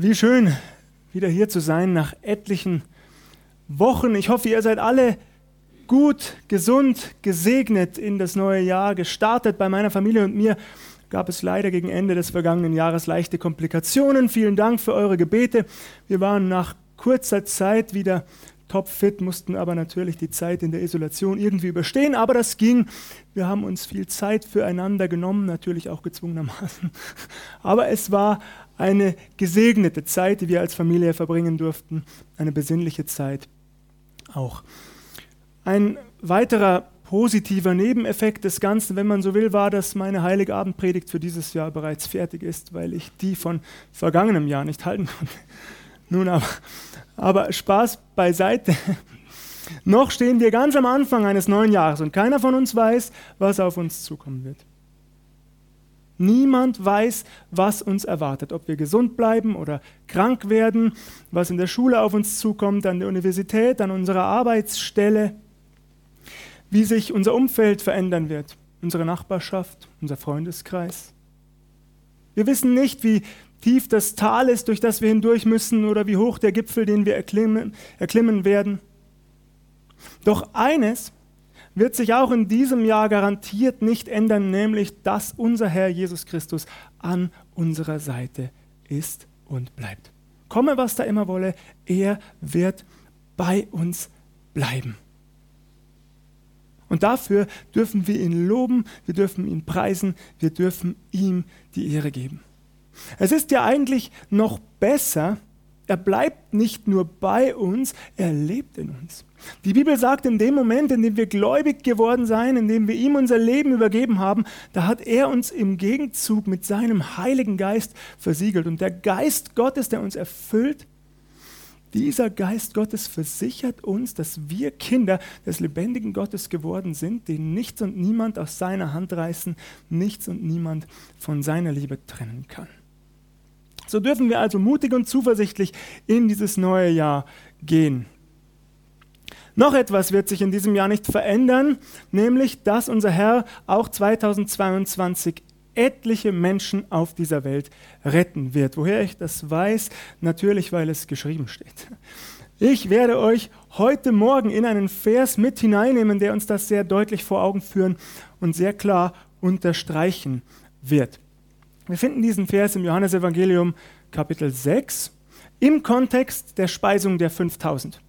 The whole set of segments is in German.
Wie schön, wieder hier zu sein nach etlichen Wochen. Ich hoffe, ihr seid alle gut, gesund, gesegnet in das neue Jahr gestartet. Bei meiner Familie und mir gab es leider gegen Ende des vergangenen Jahres leichte Komplikationen. Vielen Dank für eure Gebete. Wir waren nach kurzer Zeit wieder topfit, mussten aber natürlich die Zeit in der Isolation irgendwie überstehen, aber das ging. Wir haben uns viel Zeit füreinander genommen, natürlich auch gezwungenermaßen. Aber es war eine gesegnete Zeit, die wir als Familie verbringen durften, eine besinnliche Zeit auch. Ein weiterer positiver Nebeneffekt des Ganzen, wenn man so will, war, dass meine Heiligabendpredigt für dieses Jahr bereits fertig ist, weil ich die von vergangenem Jahr nicht halten konnte. Nun aber, aber Spaß beiseite. Noch stehen wir ganz am Anfang eines neuen Jahres und keiner von uns weiß, was auf uns zukommen wird. Niemand weiß, was uns erwartet, ob wir gesund bleiben oder krank werden, was in der Schule auf uns zukommt, an der Universität, an unserer Arbeitsstelle, wie sich unser Umfeld verändern wird, unsere Nachbarschaft, unser Freundeskreis. Wir wissen nicht, wie tief das Tal ist, durch das wir hindurch müssen, oder wie hoch der Gipfel, den wir erklimmen, erklimmen werden. Doch eines wird sich auch in diesem Jahr garantiert nicht ändern, nämlich dass unser Herr Jesus Christus an unserer Seite ist und bleibt. Komme, was da immer wolle, er wird bei uns bleiben. Und dafür dürfen wir ihn loben, wir dürfen ihn preisen, wir dürfen ihm die Ehre geben. Es ist ja eigentlich noch besser, er bleibt nicht nur bei uns, er lebt in uns. Die Bibel sagt, in dem Moment, in dem wir gläubig geworden sein, in dem wir ihm unser Leben übergeben haben, da hat er uns im Gegenzug mit seinem Heiligen Geist versiegelt. Und der Geist Gottes, der uns erfüllt, dieser Geist Gottes versichert uns, dass wir Kinder des lebendigen Gottes geworden sind, den nichts und niemand aus seiner Hand reißen, nichts und niemand von seiner Liebe trennen kann. So dürfen wir also mutig und zuversichtlich in dieses neue Jahr gehen. Noch etwas wird sich in diesem Jahr nicht verändern, nämlich dass unser Herr auch 2022 etliche Menschen auf dieser Welt retten wird. Woher ich das weiß? Natürlich, weil es geschrieben steht. Ich werde euch heute Morgen in einen Vers mit hineinnehmen, der uns das sehr deutlich vor Augen führen und sehr klar unterstreichen wird. Wir finden diesen Vers im Johannesevangelium Kapitel 6 im Kontext der Speisung der 5000.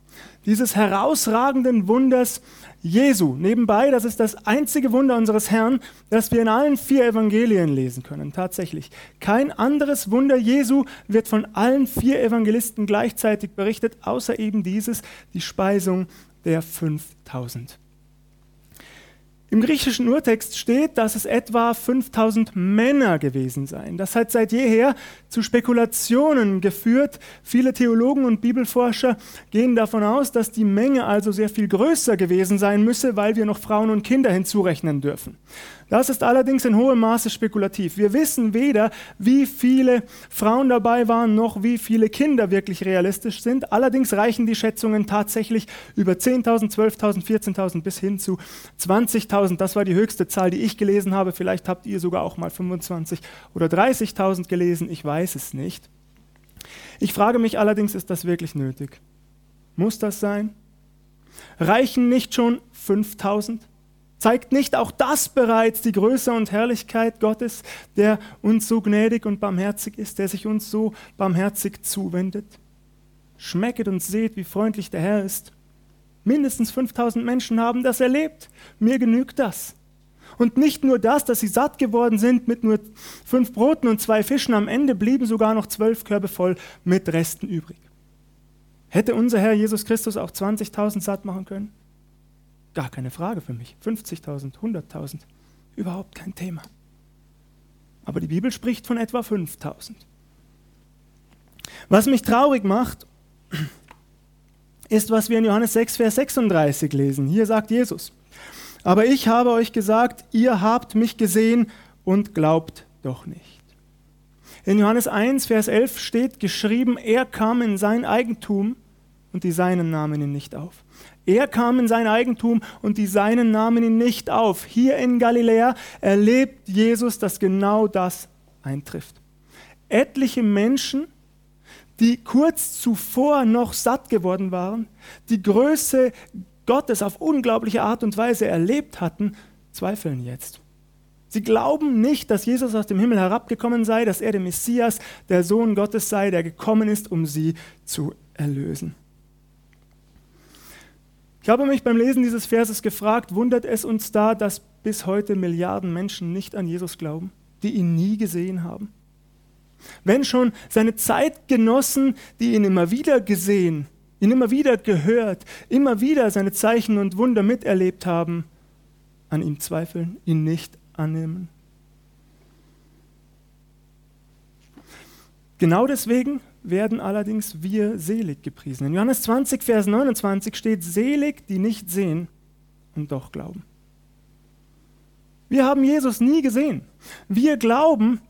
Dieses herausragenden Wunders Jesu. Nebenbei, das ist das einzige Wunder unseres Herrn, das wir in allen vier Evangelien lesen können. Tatsächlich. Kein anderes Wunder Jesu wird von allen vier Evangelisten gleichzeitig berichtet, außer eben dieses, die Speisung der 5000. Im griechischen Urtext steht, dass es etwa 5000 Männer gewesen seien. Das hat seit jeher zu Spekulationen geführt. Viele Theologen und Bibelforscher gehen davon aus, dass die Menge also sehr viel größer gewesen sein müsse, weil wir noch Frauen und Kinder hinzurechnen dürfen. Das ist allerdings in hohem Maße spekulativ. Wir wissen weder, wie viele Frauen dabei waren, noch wie viele Kinder wirklich realistisch sind. Allerdings reichen die Schätzungen tatsächlich über 10.000, 12.000, 14.000 bis hin zu 20.000. Das war die höchste Zahl, die ich gelesen habe. Vielleicht habt ihr sogar auch mal 25 oder 30.000 gelesen. Ich weiß es nicht. Ich frage mich allerdings, ist das wirklich nötig? Muss das sein? Reichen nicht schon 5000? Zeigt nicht auch das bereits die Größe und Herrlichkeit Gottes, der uns so gnädig und barmherzig ist, der sich uns so barmherzig zuwendet? Schmecket und seht, wie freundlich der Herr ist. Mindestens 5000 Menschen haben das erlebt. Mir genügt das. Und nicht nur das, dass sie satt geworden sind mit nur fünf Broten und zwei Fischen, am Ende blieben sogar noch zwölf Körbe voll mit Resten übrig. Hätte unser Herr Jesus Christus auch 20.000 satt machen können? Gar keine Frage für mich. 50.000, 100.000, überhaupt kein Thema. Aber die Bibel spricht von etwa 5.000. Was mich traurig macht, ist, was wir in Johannes 6, Vers 36 lesen. Hier sagt Jesus, aber ich habe euch gesagt, ihr habt mich gesehen und glaubt doch nicht. In Johannes 1, Vers 11 steht geschrieben, er kam in sein Eigentum und die Seinen nahmen ihn nicht auf. Er kam in sein Eigentum und die Seinen nahmen ihn nicht auf. Hier in Galiläa erlebt Jesus, dass genau das eintrifft. Etliche Menschen die kurz zuvor noch satt geworden waren, die Größe Gottes auf unglaubliche Art und Weise erlebt hatten, zweifeln jetzt. Sie glauben nicht, dass Jesus aus dem Himmel herabgekommen sei, dass er der Messias, der Sohn Gottes sei, der gekommen ist, um sie zu erlösen. Ich habe mich beim Lesen dieses Verses gefragt, wundert es uns da, dass bis heute Milliarden Menschen nicht an Jesus glauben, die ihn nie gesehen haben? Wenn schon seine Zeitgenossen, die ihn immer wieder gesehen, ihn immer wieder gehört, immer wieder seine Zeichen und Wunder miterlebt haben, an ihm zweifeln, ihn nicht annehmen. Genau deswegen werden allerdings wir selig gepriesen. In Johannes 20, Vers 29 steht, selig, die nicht sehen und doch glauben. Wir haben Jesus nie gesehen. Wir glauben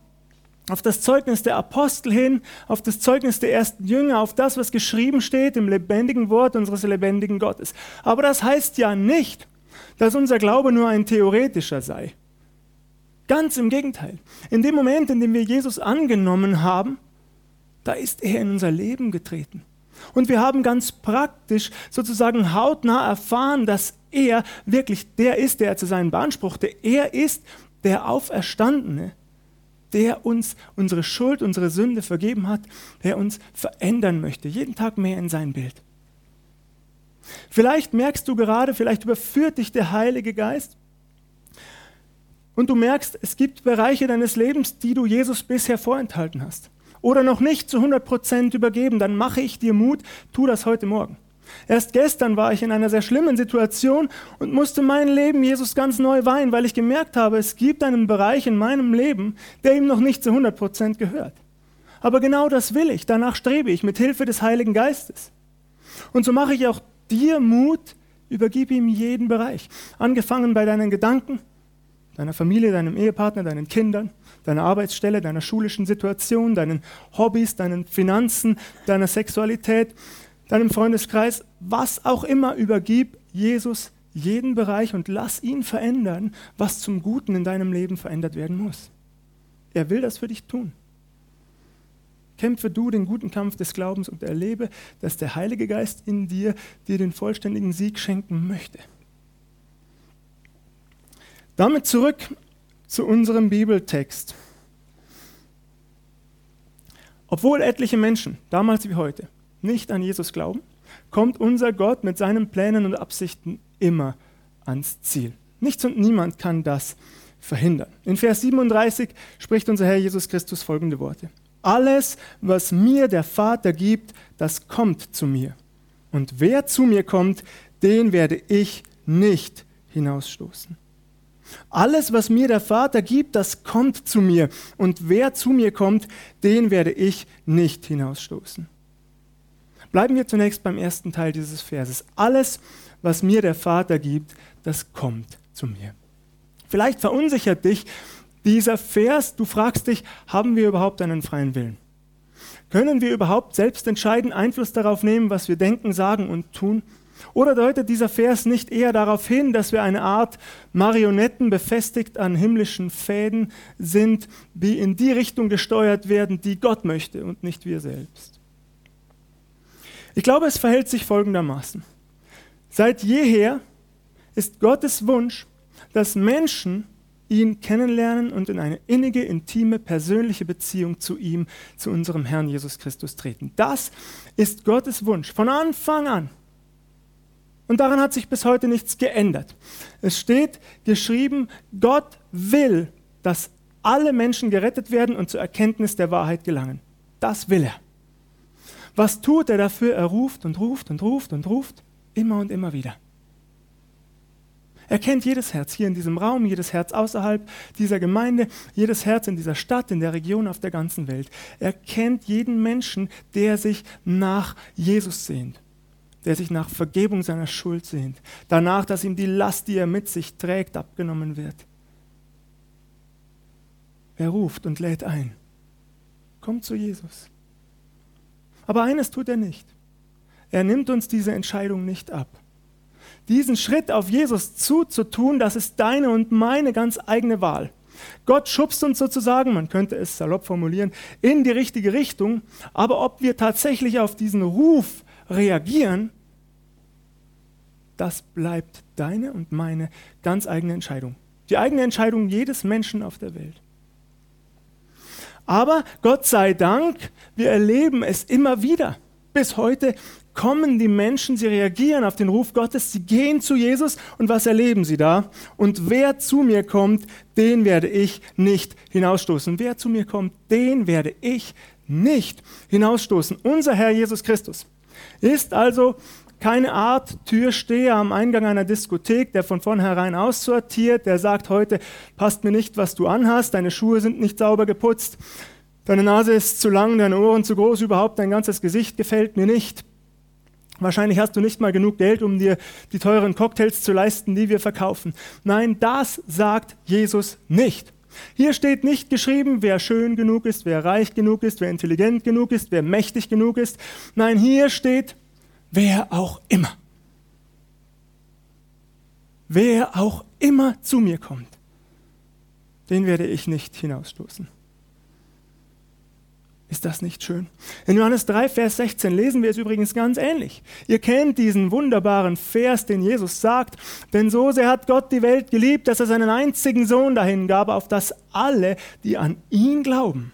auf das Zeugnis der Apostel hin, auf das Zeugnis der ersten Jünger, auf das, was geschrieben steht im lebendigen Wort unseres lebendigen Gottes. Aber das heißt ja nicht, dass unser Glaube nur ein theoretischer sei. Ganz im Gegenteil. In dem Moment, in dem wir Jesus angenommen haben, da ist er in unser Leben getreten. Und wir haben ganz praktisch sozusagen hautnah erfahren, dass er wirklich der ist, der er zu sein beanspruchte. Er ist der Auferstandene, der uns unsere Schuld, unsere Sünde vergeben hat, der uns verändern möchte, jeden Tag mehr in sein Bild. Vielleicht merkst du gerade, vielleicht überführt dich der Heilige Geist und du merkst, es gibt Bereiche deines Lebens, die du Jesus bisher vorenthalten hast oder noch nicht zu 100 Prozent übergeben, dann mache ich dir Mut, tu das heute Morgen. Erst gestern war ich in einer sehr schlimmen Situation und musste mein Leben Jesus ganz neu weihen, weil ich gemerkt habe, es gibt einen Bereich in meinem Leben, der ihm noch nicht zu 100 Prozent gehört. Aber genau das will ich, danach strebe ich mit Hilfe des Heiligen Geistes. Und so mache ich auch dir Mut, übergib ihm jeden Bereich, angefangen bei deinen Gedanken, deiner Familie, deinem Ehepartner, deinen Kindern, deiner Arbeitsstelle, deiner schulischen Situation, deinen Hobbys, deinen Finanzen, deiner Sexualität, deinem Freundeskreis, was auch immer, übergib Jesus jeden Bereich und lass ihn verändern, was zum Guten in deinem Leben verändert werden muss. Er will das für dich tun. Kämpfe du den guten Kampf des Glaubens und erlebe, dass der Heilige Geist in dir dir den vollständigen Sieg schenken möchte. Damit zurück zu unserem Bibeltext. Obwohl etliche Menschen, damals wie heute, nicht an Jesus glauben, kommt unser Gott mit seinen Plänen und Absichten immer ans Ziel. Nichts und niemand kann das verhindern. In Vers 37 spricht unser Herr Jesus Christus folgende Worte. Alles, was mir der Vater gibt, das kommt zu mir. Und wer zu mir kommt, den werde ich nicht hinausstoßen. Alles, was mir der Vater gibt, das kommt zu mir. Und wer zu mir kommt, den werde ich nicht hinausstoßen. Bleiben wir zunächst beim ersten Teil dieses Verses. Alles, was mir der Vater gibt, das kommt zu mir. Vielleicht verunsichert dich dieser Vers. Du fragst dich, haben wir überhaupt einen freien Willen? Können wir überhaupt selbst entscheiden, Einfluss darauf nehmen, was wir denken, sagen und tun? Oder deutet dieser Vers nicht eher darauf hin, dass wir eine Art Marionetten befestigt an himmlischen Fäden sind, die in die Richtung gesteuert werden, die Gott möchte und nicht wir selbst? Ich glaube, es verhält sich folgendermaßen. Seit jeher ist Gottes Wunsch, dass Menschen ihn kennenlernen und in eine innige, intime, persönliche Beziehung zu ihm, zu unserem Herrn Jesus Christus treten. Das ist Gottes Wunsch von Anfang an. Und daran hat sich bis heute nichts geändert. Es steht geschrieben, Gott will, dass alle Menschen gerettet werden und zur Erkenntnis der Wahrheit gelangen. Das will er. Was tut er dafür? Er ruft und ruft und ruft und ruft, immer und immer wieder. Er kennt jedes Herz hier in diesem Raum, jedes Herz außerhalb dieser Gemeinde, jedes Herz in dieser Stadt, in der Region, auf der ganzen Welt. Er kennt jeden Menschen, der sich nach Jesus sehnt der sich nach Vergebung seiner Schuld sehnt, danach, dass ihm die Last, die er mit sich trägt, abgenommen wird. Er ruft und lädt ein. Komm zu Jesus. Aber eines tut er nicht. Er nimmt uns diese Entscheidung nicht ab. Diesen Schritt auf Jesus zuzutun, das ist deine und meine ganz eigene Wahl. Gott schubst uns sozusagen, man könnte es salopp formulieren, in die richtige Richtung. Aber ob wir tatsächlich auf diesen Ruf reagieren, das bleibt deine und meine ganz eigene Entscheidung. Die eigene Entscheidung jedes Menschen auf der Welt. Aber Gott sei Dank, wir erleben es immer wieder. Bis heute kommen die Menschen, sie reagieren auf den Ruf Gottes, sie gehen zu Jesus und was erleben sie da? Und wer zu mir kommt, den werde ich nicht hinausstoßen. Wer zu mir kommt, den werde ich nicht hinausstoßen. Unser Herr Jesus Christus ist also keine Art Türsteher am Eingang einer Diskothek, der von vornherein aussortiert, der sagt, heute passt mir nicht, was du anhast, deine Schuhe sind nicht sauber geputzt, deine Nase ist zu lang, deine Ohren zu groß, überhaupt dein ganzes Gesicht gefällt mir nicht. Wahrscheinlich hast du nicht mal genug Geld, um dir die teuren Cocktails zu leisten, die wir verkaufen. Nein, das sagt Jesus nicht. Hier steht nicht geschrieben, wer schön genug ist, wer reich genug ist, wer intelligent genug ist, wer mächtig genug ist. Nein, hier steht, wer auch immer. Wer auch immer zu mir kommt, den werde ich nicht hinausstoßen. Ist das nicht schön? In Johannes 3, Vers 16 lesen wir es übrigens ganz ähnlich. Ihr kennt diesen wunderbaren Vers, den Jesus sagt, denn so sehr hat Gott die Welt geliebt, dass er seinen einzigen Sohn dahin gab, auf dass alle, die an ihn glauben,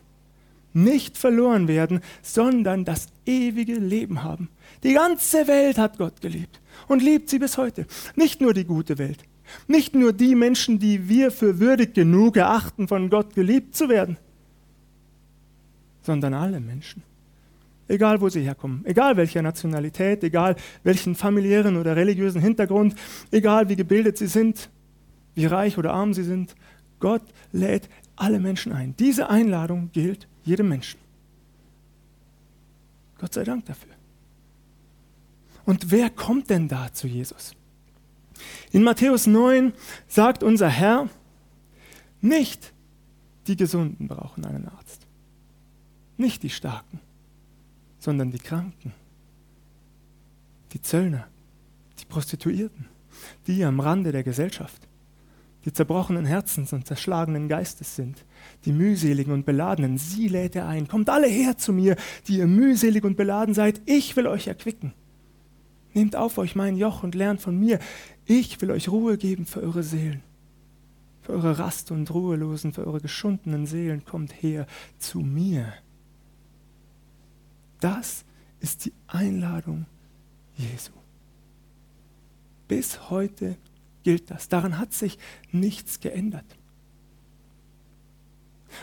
nicht verloren werden, sondern das ewige Leben haben. Die ganze Welt hat Gott geliebt und liebt sie bis heute. Nicht nur die gute Welt, nicht nur die Menschen, die wir für würdig genug erachten, von Gott geliebt zu werden, sondern alle Menschen. Egal wo sie herkommen, egal welcher Nationalität, egal welchen familiären oder religiösen Hintergrund, egal wie gebildet sie sind, wie reich oder arm sie sind, Gott lädt alle Menschen ein. Diese Einladung gilt jedem Menschen. Gott sei Dank dafür. Und wer kommt denn da zu Jesus? In Matthäus 9 sagt unser Herr, nicht die Gesunden brauchen einen Arzt, nicht die Starken, sondern die Kranken, die Zöllner, die Prostituierten, die am Rande der Gesellschaft, die zerbrochenen Herzens und zerschlagenen Geistes sind, die mühseligen und beladenen, sie lädt er ein. Kommt alle her zu mir, die ihr mühselig und beladen seid, ich will euch erquicken. Nehmt auf euch mein Joch und lernt von mir. Ich will euch Ruhe geben für eure Seelen. Für eure Rast- und Ruhelosen, für eure geschundenen Seelen, kommt her zu mir. Das ist die Einladung Jesu. Bis heute gilt das. Daran hat sich nichts geändert.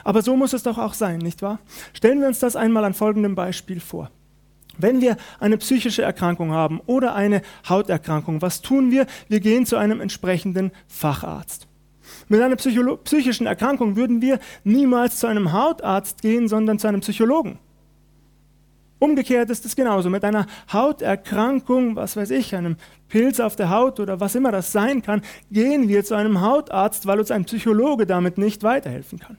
Aber so muss es doch auch sein, nicht wahr? Stellen wir uns das einmal an folgendem Beispiel vor. Wenn wir eine psychische Erkrankung haben oder eine Hauterkrankung, was tun wir? Wir gehen zu einem entsprechenden Facharzt. Mit einer psychischen Erkrankung würden wir niemals zu einem Hautarzt gehen, sondern zu einem Psychologen. Umgekehrt ist es genauso. Mit einer Hauterkrankung, was weiß ich, einem Pilz auf der Haut oder was immer das sein kann, gehen wir zu einem Hautarzt, weil uns ein Psychologe damit nicht weiterhelfen kann.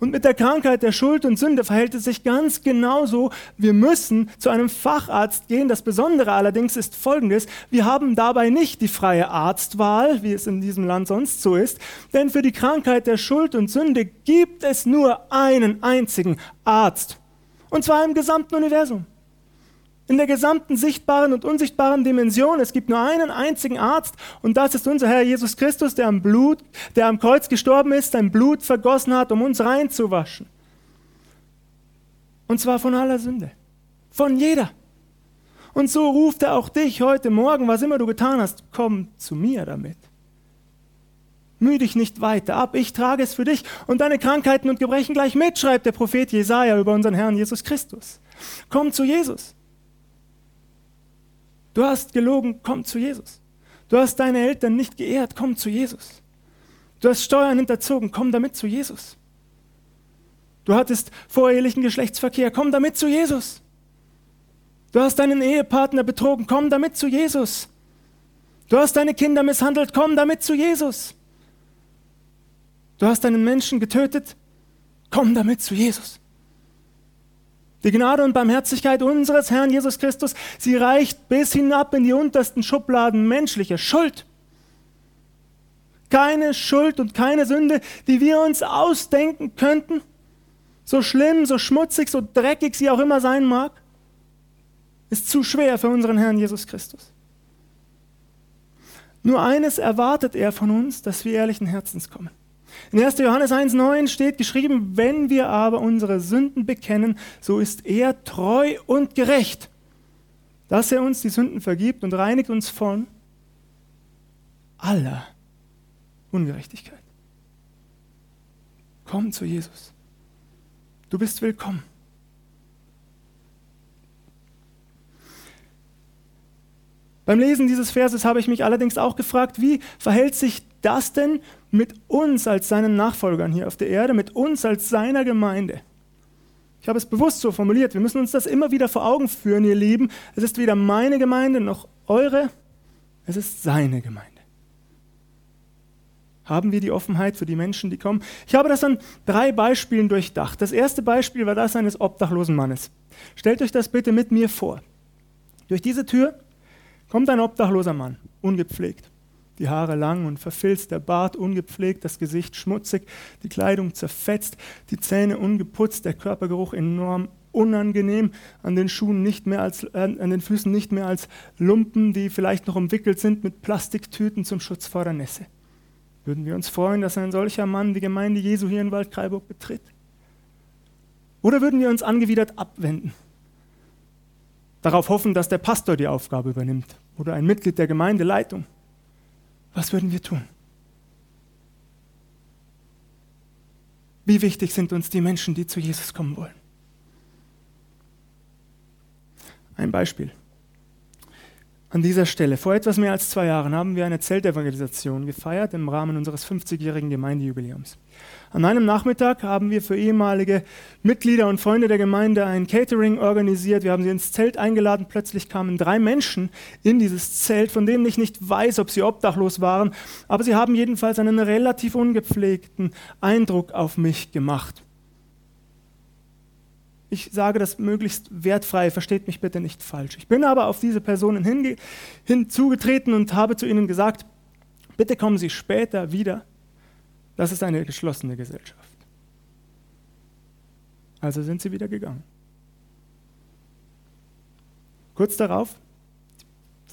Und mit der Krankheit der Schuld und Sünde verhält es sich ganz genauso. Wir müssen zu einem Facharzt gehen. Das Besondere allerdings ist folgendes. Wir haben dabei nicht die freie Arztwahl, wie es in diesem Land sonst so ist. Denn für die Krankheit der Schuld und Sünde gibt es nur einen einzigen Arzt. Und zwar im gesamten Universum in der gesamten sichtbaren und unsichtbaren Dimension. Es gibt nur einen einzigen Arzt und das ist unser Herr Jesus Christus, der am Blut, der am Kreuz gestorben ist, sein Blut vergossen hat, um uns reinzuwaschen. Und zwar von aller Sünde. Von jeder. Und so ruft er auch dich heute Morgen, was immer du getan hast, komm zu mir damit. Mühe dich nicht weiter ab, ich trage es für dich und deine Krankheiten und Gebrechen gleich mit, schreibt der Prophet Jesaja über unseren Herrn Jesus Christus. Komm zu Jesus. Du hast gelogen, komm zu Jesus. Du hast deine Eltern nicht geehrt, komm zu Jesus. Du hast Steuern hinterzogen, komm damit zu Jesus. Du hattest vorehelichen Geschlechtsverkehr, komm damit zu Jesus. Du hast deinen Ehepartner betrogen, komm damit zu Jesus. Du hast deine Kinder misshandelt, komm damit zu Jesus. Du hast einen Menschen getötet, komm damit zu Jesus. Die Gnade und Barmherzigkeit unseres Herrn Jesus Christus, sie reicht bis hinab in die untersten Schubladen menschlicher Schuld. keine Schuld und keine Sünde, die wir uns ausdenken könnten, so schlimm, so schmutzig, so dreckig sie auch immer sein mag, ist zu schwer für unseren Herrn Jesus Christus. Nur eines erwartet er von uns, dass wir ehrlichen Herzens kommen. In 1. Johannes 1.9 steht geschrieben, wenn wir aber unsere Sünden bekennen, so ist er treu und gerecht, dass er uns die Sünden vergibt und reinigt uns von aller Ungerechtigkeit. Komm zu Jesus. Du bist willkommen. Beim Lesen dieses Verses habe ich mich allerdings auch gefragt, wie verhält sich das denn mit uns als seinen Nachfolgern hier auf der Erde, mit uns als seiner Gemeinde? Ich habe es bewusst so formuliert. Wir müssen uns das immer wieder vor Augen führen, ihr Lieben. Es ist weder meine Gemeinde noch eure, es ist seine Gemeinde. Haben wir die Offenheit für die Menschen, die kommen? Ich habe das an drei Beispielen durchdacht. Das erste Beispiel war das eines obdachlosen Mannes. Stellt euch das bitte mit mir vor. Durch diese Tür kommt ein obdachloser Mann, ungepflegt. Die Haare lang und verfilzt, der Bart ungepflegt, das Gesicht schmutzig, die Kleidung zerfetzt, die Zähne ungeputzt, der Körpergeruch enorm unangenehm, an den Schuhen nicht mehr als, äh, an den Füßen nicht mehr als Lumpen, die vielleicht noch umwickelt sind mit Plastiktüten zum Schutz vor der Nässe. Würden wir uns freuen, dass ein solcher Mann die Gemeinde Jesu hier in Waldkraiburg betritt? Oder würden wir uns angewidert abwenden? Darauf hoffen, dass der Pastor die Aufgabe übernimmt oder ein Mitglied der Gemeindeleitung. Was würden wir tun? Wie wichtig sind uns die Menschen, die zu Jesus kommen wollen? Ein Beispiel. An dieser Stelle, vor etwas mehr als zwei Jahren, haben wir eine Zeltevangelisation gefeiert im Rahmen unseres 50-jährigen Gemeindejubiläums. An einem Nachmittag haben wir für ehemalige Mitglieder und Freunde der Gemeinde ein Catering organisiert. Wir haben sie ins Zelt eingeladen. Plötzlich kamen drei Menschen in dieses Zelt, von denen ich nicht weiß, ob sie obdachlos waren, aber sie haben jedenfalls einen relativ ungepflegten Eindruck auf mich gemacht. Ich sage das möglichst wertfrei, versteht mich bitte nicht falsch. Ich bin aber auf diese Personen hinzugetreten und habe zu ihnen gesagt, bitte kommen Sie später wieder. Das ist eine geschlossene Gesellschaft. Also sind sie wieder gegangen. Kurz darauf,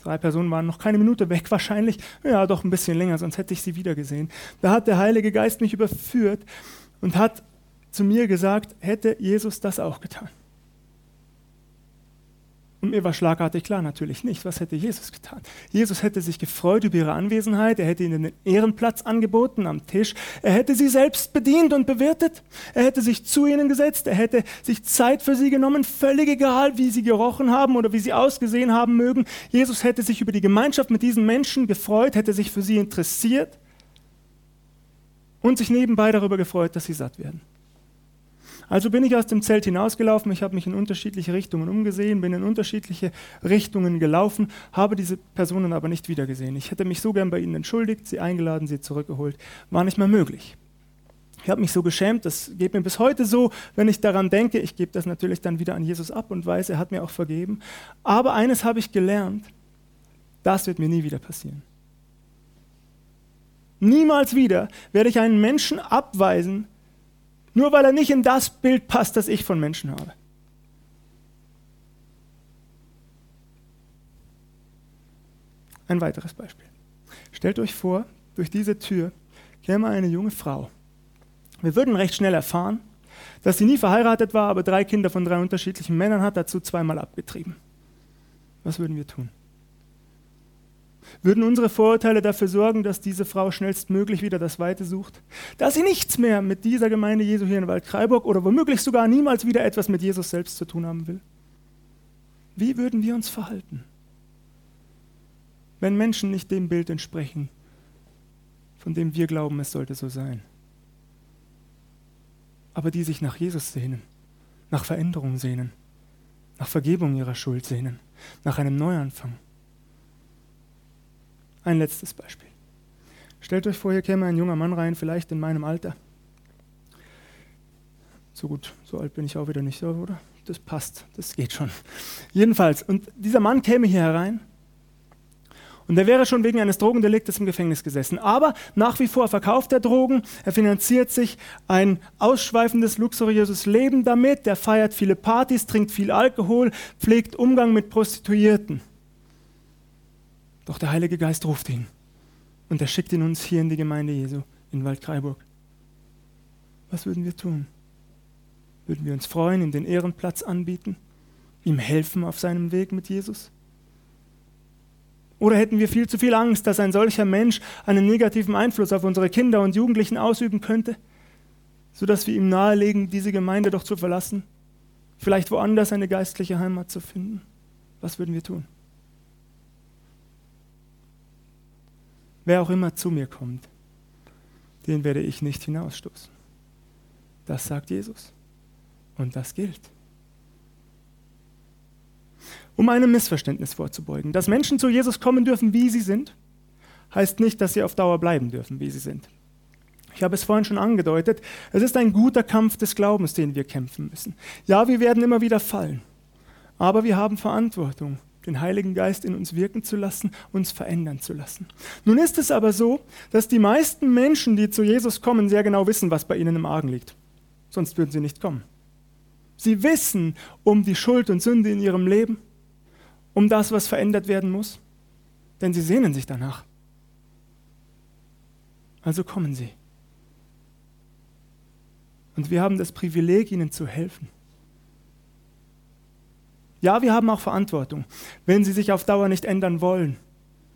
drei Personen waren noch keine Minute weg wahrscheinlich, ja doch ein bisschen länger, sonst hätte ich sie wiedergesehen. Da hat der Heilige Geist mich überführt und hat zu mir gesagt, hätte Jesus das auch getan? Und mir war schlagartig klar, natürlich nicht. Was hätte Jesus getan? Jesus hätte sich gefreut über ihre Anwesenheit, er hätte ihnen den Ehrenplatz angeboten am Tisch, er hätte sie selbst bedient und bewirtet, er hätte sich zu ihnen gesetzt, er hätte sich Zeit für sie genommen, völlig egal, wie sie gerochen haben oder wie sie ausgesehen haben mögen. Jesus hätte sich über die Gemeinschaft mit diesen Menschen gefreut, hätte sich für sie interessiert und sich nebenbei darüber gefreut, dass sie satt werden. Also bin ich aus dem Zelt hinausgelaufen, ich habe mich in unterschiedliche Richtungen umgesehen, bin in unterschiedliche Richtungen gelaufen, habe diese Personen aber nicht wiedergesehen. Ich hätte mich so gern bei ihnen entschuldigt, sie eingeladen, sie zurückgeholt. War nicht mehr möglich. Ich habe mich so geschämt, das geht mir bis heute so, wenn ich daran denke. Ich gebe das natürlich dann wieder an Jesus ab und weiß, er hat mir auch vergeben. Aber eines habe ich gelernt, das wird mir nie wieder passieren. Niemals wieder werde ich einen Menschen abweisen, nur weil er nicht in das Bild passt, das ich von Menschen habe. Ein weiteres Beispiel. Stellt euch vor, durch diese Tür käme eine junge Frau. Wir würden recht schnell erfahren, dass sie nie verheiratet war, aber drei Kinder von drei unterschiedlichen Männern hat, dazu zweimal abgetrieben. Was würden wir tun? Würden unsere Vorurteile dafür sorgen, dass diese Frau schnellstmöglich wieder das Weite sucht? Dass sie nichts mehr mit dieser Gemeinde Jesu hier in Waldkraiburg oder womöglich sogar niemals wieder etwas mit Jesus selbst zu tun haben will? Wie würden wir uns verhalten, wenn Menschen nicht dem Bild entsprechen, von dem wir glauben, es sollte so sein? Aber die sich nach Jesus sehnen, nach Veränderung sehnen, nach Vergebung ihrer Schuld sehnen, nach einem Neuanfang. Ein letztes Beispiel. Stellt euch vor, hier käme ein junger Mann rein, vielleicht in meinem Alter. So gut, so alt bin ich auch wieder nicht oder? Das passt, das geht schon. Jedenfalls, und dieser Mann käme hier herein Und er wäre schon wegen eines Drogendeliktes im Gefängnis gesessen. Aber nach wie vor verkauft er Drogen, er finanziert sich ein ausschweifendes, luxuriöses Leben damit, er feiert viele Partys, trinkt viel Alkohol, pflegt Umgang mit Prostituierten. Doch der Heilige Geist ruft ihn und er schickt ihn uns hier in die Gemeinde Jesu in Waldkraiburg. Was würden wir tun? Würden wir uns freuen, ihm den Ehrenplatz anbieten, ihm helfen auf seinem Weg mit Jesus? Oder hätten wir viel zu viel Angst, dass ein solcher Mensch einen negativen Einfluss auf unsere Kinder und Jugendlichen ausüben könnte, sodass wir ihm nahelegen, diese Gemeinde doch zu verlassen, vielleicht woanders eine geistliche Heimat zu finden? Was würden wir tun? Wer auch immer zu mir kommt, den werde ich nicht hinausstoßen. Das sagt Jesus. Und das gilt um einem Missverständnis vorzubeugen. Dass Menschen zu Jesus kommen dürfen, wie sie sind, heißt nicht, dass sie auf Dauer bleiben dürfen, wie sie sind. Ich habe es vorhin schon angedeutet, es ist ein guter Kampf des Glaubens, den wir kämpfen müssen. Ja, wir werden immer wieder fallen, aber wir haben Verantwortung, den Heiligen Geist in uns wirken zu lassen, uns verändern zu lassen. Nun ist es aber so, dass die meisten Menschen, die zu Jesus kommen, sehr genau wissen, was bei ihnen im Argen liegt. Sonst würden sie nicht kommen. Sie wissen um die Schuld und Sünde in ihrem Leben um das, was verändert werden muss? Denn sie sehnen sich danach. Also kommen sie. Und wir haben das Privileg, ihnen zu helfen. Ja, wir haben auch Verantwortung. Wenn sie sich auf Dauer nicht ändern wollen,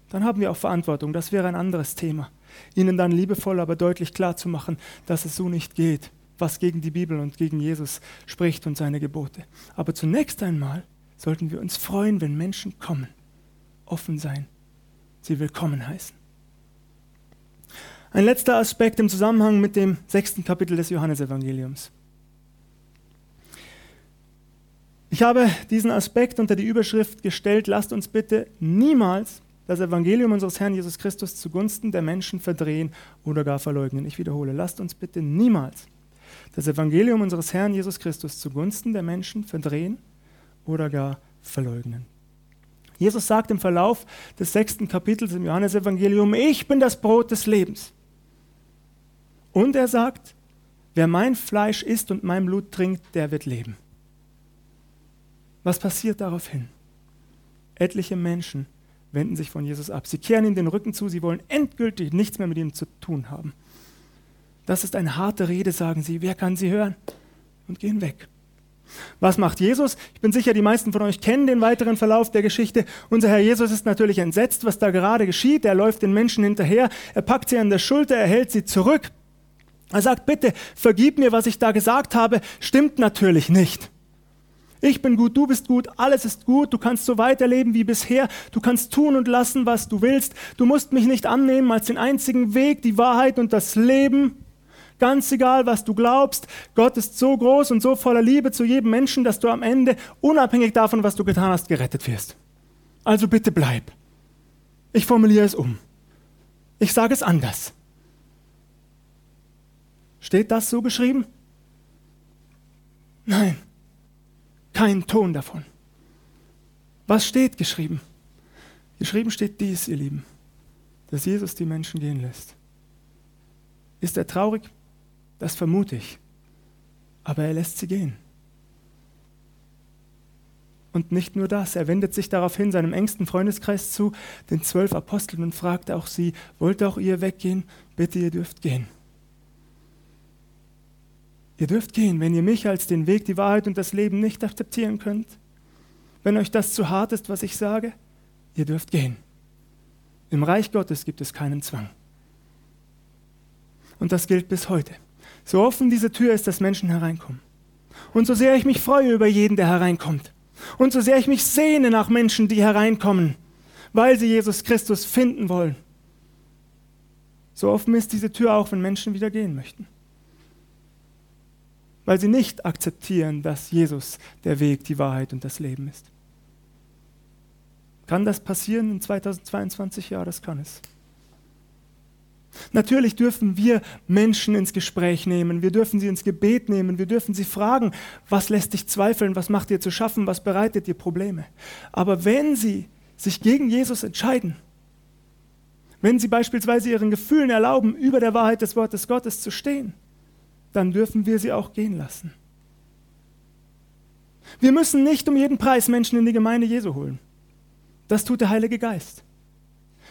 dann haben wir auch Verantwortung. Das wäre ein anderes Thema. Ihnen dann liebevoll, aber deutlich klar zu machen, dass es so nicht geht, was gegen die Bibel und gegen Jesus spricht und seine Gebote. Aber zunächst einmal sollten wir uns freuen, wenn Menschen kommen, offen sein, sie willkommen heißen. Ein letzter Aspekt im Zusammenhang mit dem sechsten Kapitel des Johannesevangeliums. Ich habe diesen Aspekt unter die Überschrift gestellt, lasst uns bitte niemals das Evangelium unseres Herrn Jesus Christus zugunsten der Menschen verdrehen oder gar verleugnen. Ich wiederhole, lasst uns bitte niemals das Evangelium unseres Herrn Jesus Christus zugunsten der Menschen verdrehen oder gar verleugnen. Jesus sagt im Verlauf des sechsten Kapitels im Johannesevangelium, ich bin das Brot des Lebens. Und er sagt, wer mein Fleisch isst und mein Blut trinkt, der wird leben. Was passiert daraufhin? Etliche Menschen wenden sich von Jesus ab. Sie kehren ihm den Rücken zu, sie wollen endgültig nichts mehr mit ihm zu tun haben. Das ist eine harte Rede, sagen sie. Wer kann sie hören? Und gehen weg. Was macht Jesus? Ich bin sicher, die meisten von euch kennen den weiteren Verlauf der Geschichte. Unser Herr Jesus ist natürlich entsetzt, was da gerade geschieht. Er läuft den Menschen hinterher, er packt sie an der Schulter, er hält sie zurück. Er sagt, bitte, vergib mir, was ich da gesagt habe. Stimmt natürlich nicht. Ich bin gut, du bist gut, alles ist gut, du kannst so weiterleben wie bisher, du kannst tun und lassen, was du willst. Du musst mich nicht annehmen als den einzigen Weg, die Wahrheit und das Leben. Ganz egal, was du glaubst, Gott ist so groß und so voller Liebe zu jedem Menschen, dass du am Ende, unabhängig davon, was du getan hast, gerettet wirst. Also bitte bleib. Ich formuliere es um. Ich sage es anders. Steht das so geschrieben? Nein, kein Ton davon. Was steht geschrieben? Geschrieben steht dies, ihr Lieben, dass Jesus die Menschen gehen lässt. Ist er traurig? Das vermute ich. Aber er lässt sie gehen. Und nicht nur das, er wendet sich daraufhin seinem engsten Freundeskreis zu, den zwölf Aposteln, und fragt auch sie, wollt auch ihr weggehen? Bitte, ihr dürft gehen. Ihr dürft gehen, wenn ihr mich als den Weg, die Wahrheit und das Leben nicht akzeptieren könnt. Wenn euch das zu hart ist, was ich sage, ihr dürft gehen. Im Reich Gottes gibt es keinen Zwang. Und das gilt bis heute. So offen diese Tür ist, dass Menschen hereinkommen. Und so sehr ich mich freue über jeden, der hereinkommt. Und so sehr ich mich sehne nach Menschen, die hereinkommen, weil sie Jesus Christus finden wollen. So offen ist diese Tür auch, wenn Menschen wieder gehen möchten. Weil sie nicht akzeptieren, dass Jesus der Weg, die Wahrheit und das Leben ist. Kann das passieren in 2022? Ja, das kann es. Natürlich dürfen wir Menschen ins Gespräch nehmen, wir dürfen sie ins Gebet nehmen, wir dürfen sie fragen, was lässt dich zweifeln, was macht dir zu schaffen, was bereitet dir Probleme. Aber wenn sie sich gegen Jesus entscheiden, Wenn sie beispielsweise ihren Gefühlen erlauben, über der Wahrheit des Wortes Gottes zu stehen, dann dürfen wir sie auch gehen lassen. Wir müssen nicht um jeden Preis Menschen in die Gemeinde Jesu holen. Das tut der Heilige Geist.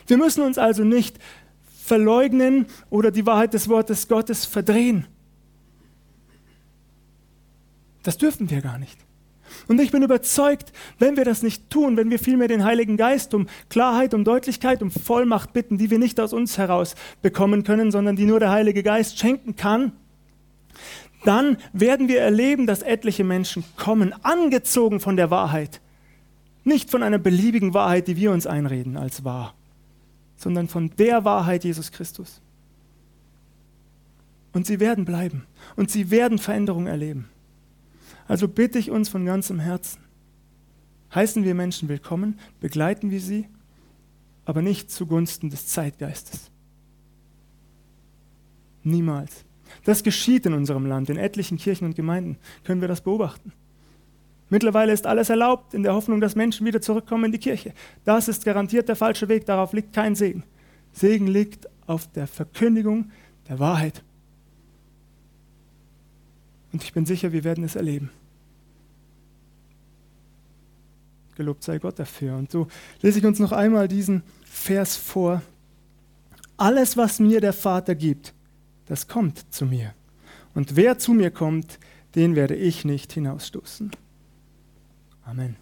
Wir müssen uns also nicht verleugnen oder die Wahrheit des Wortes Gottes verdrehen. Das dürfen wir gar nicht. Und ich bin überzeugt, wenn wir das nicht tun, wenn wir vielmehr den Heiligen Geist um Klarheit, um Deutlichkeit, um Vollmacht bitten, die wir nicht aus uns heraus bekommen können, sondern die nur der Heilige Geist schenken kann, dann werden wir erleben, dass etliche Menschen kommen, angezogen von der Wahrheit. Nicht von einer beliebigen Wahrheit, die wir uns einreden als wahr, sondern von der Wahrheit Jesus Christus. Und sie werden bleiben und sie werden Veränderung erleben. Also bitte ich uns von ganzem Herzen, heißen wir Menschen willkommen, begleiten wir sie, aber nicht zugunsten des Zeitgeistes. Niemals. Das geschieht in unserem Land, in etlichen Kirchen und Gemeinden können wir das beobachten. Mittlerweile ist alles erlaubt, in der Hoffnung, dass Menschen wieder zurückkommen in die Kirche. Das ist garantiert der falsche Weg, darauf liegt kein Segen. Segen liegt auf der Verkündigung der Wahrheit. Und ich bin sicher, wir werden es erleben. Gelobt sei Gott dafür. Und so lese ich uns noch einmal diesen Vers vor. Alles, was mir der Vater gibt, das kommt zu mir. Und wer zu mir kommt, den werde ich nicht hinausstoßen. Amen.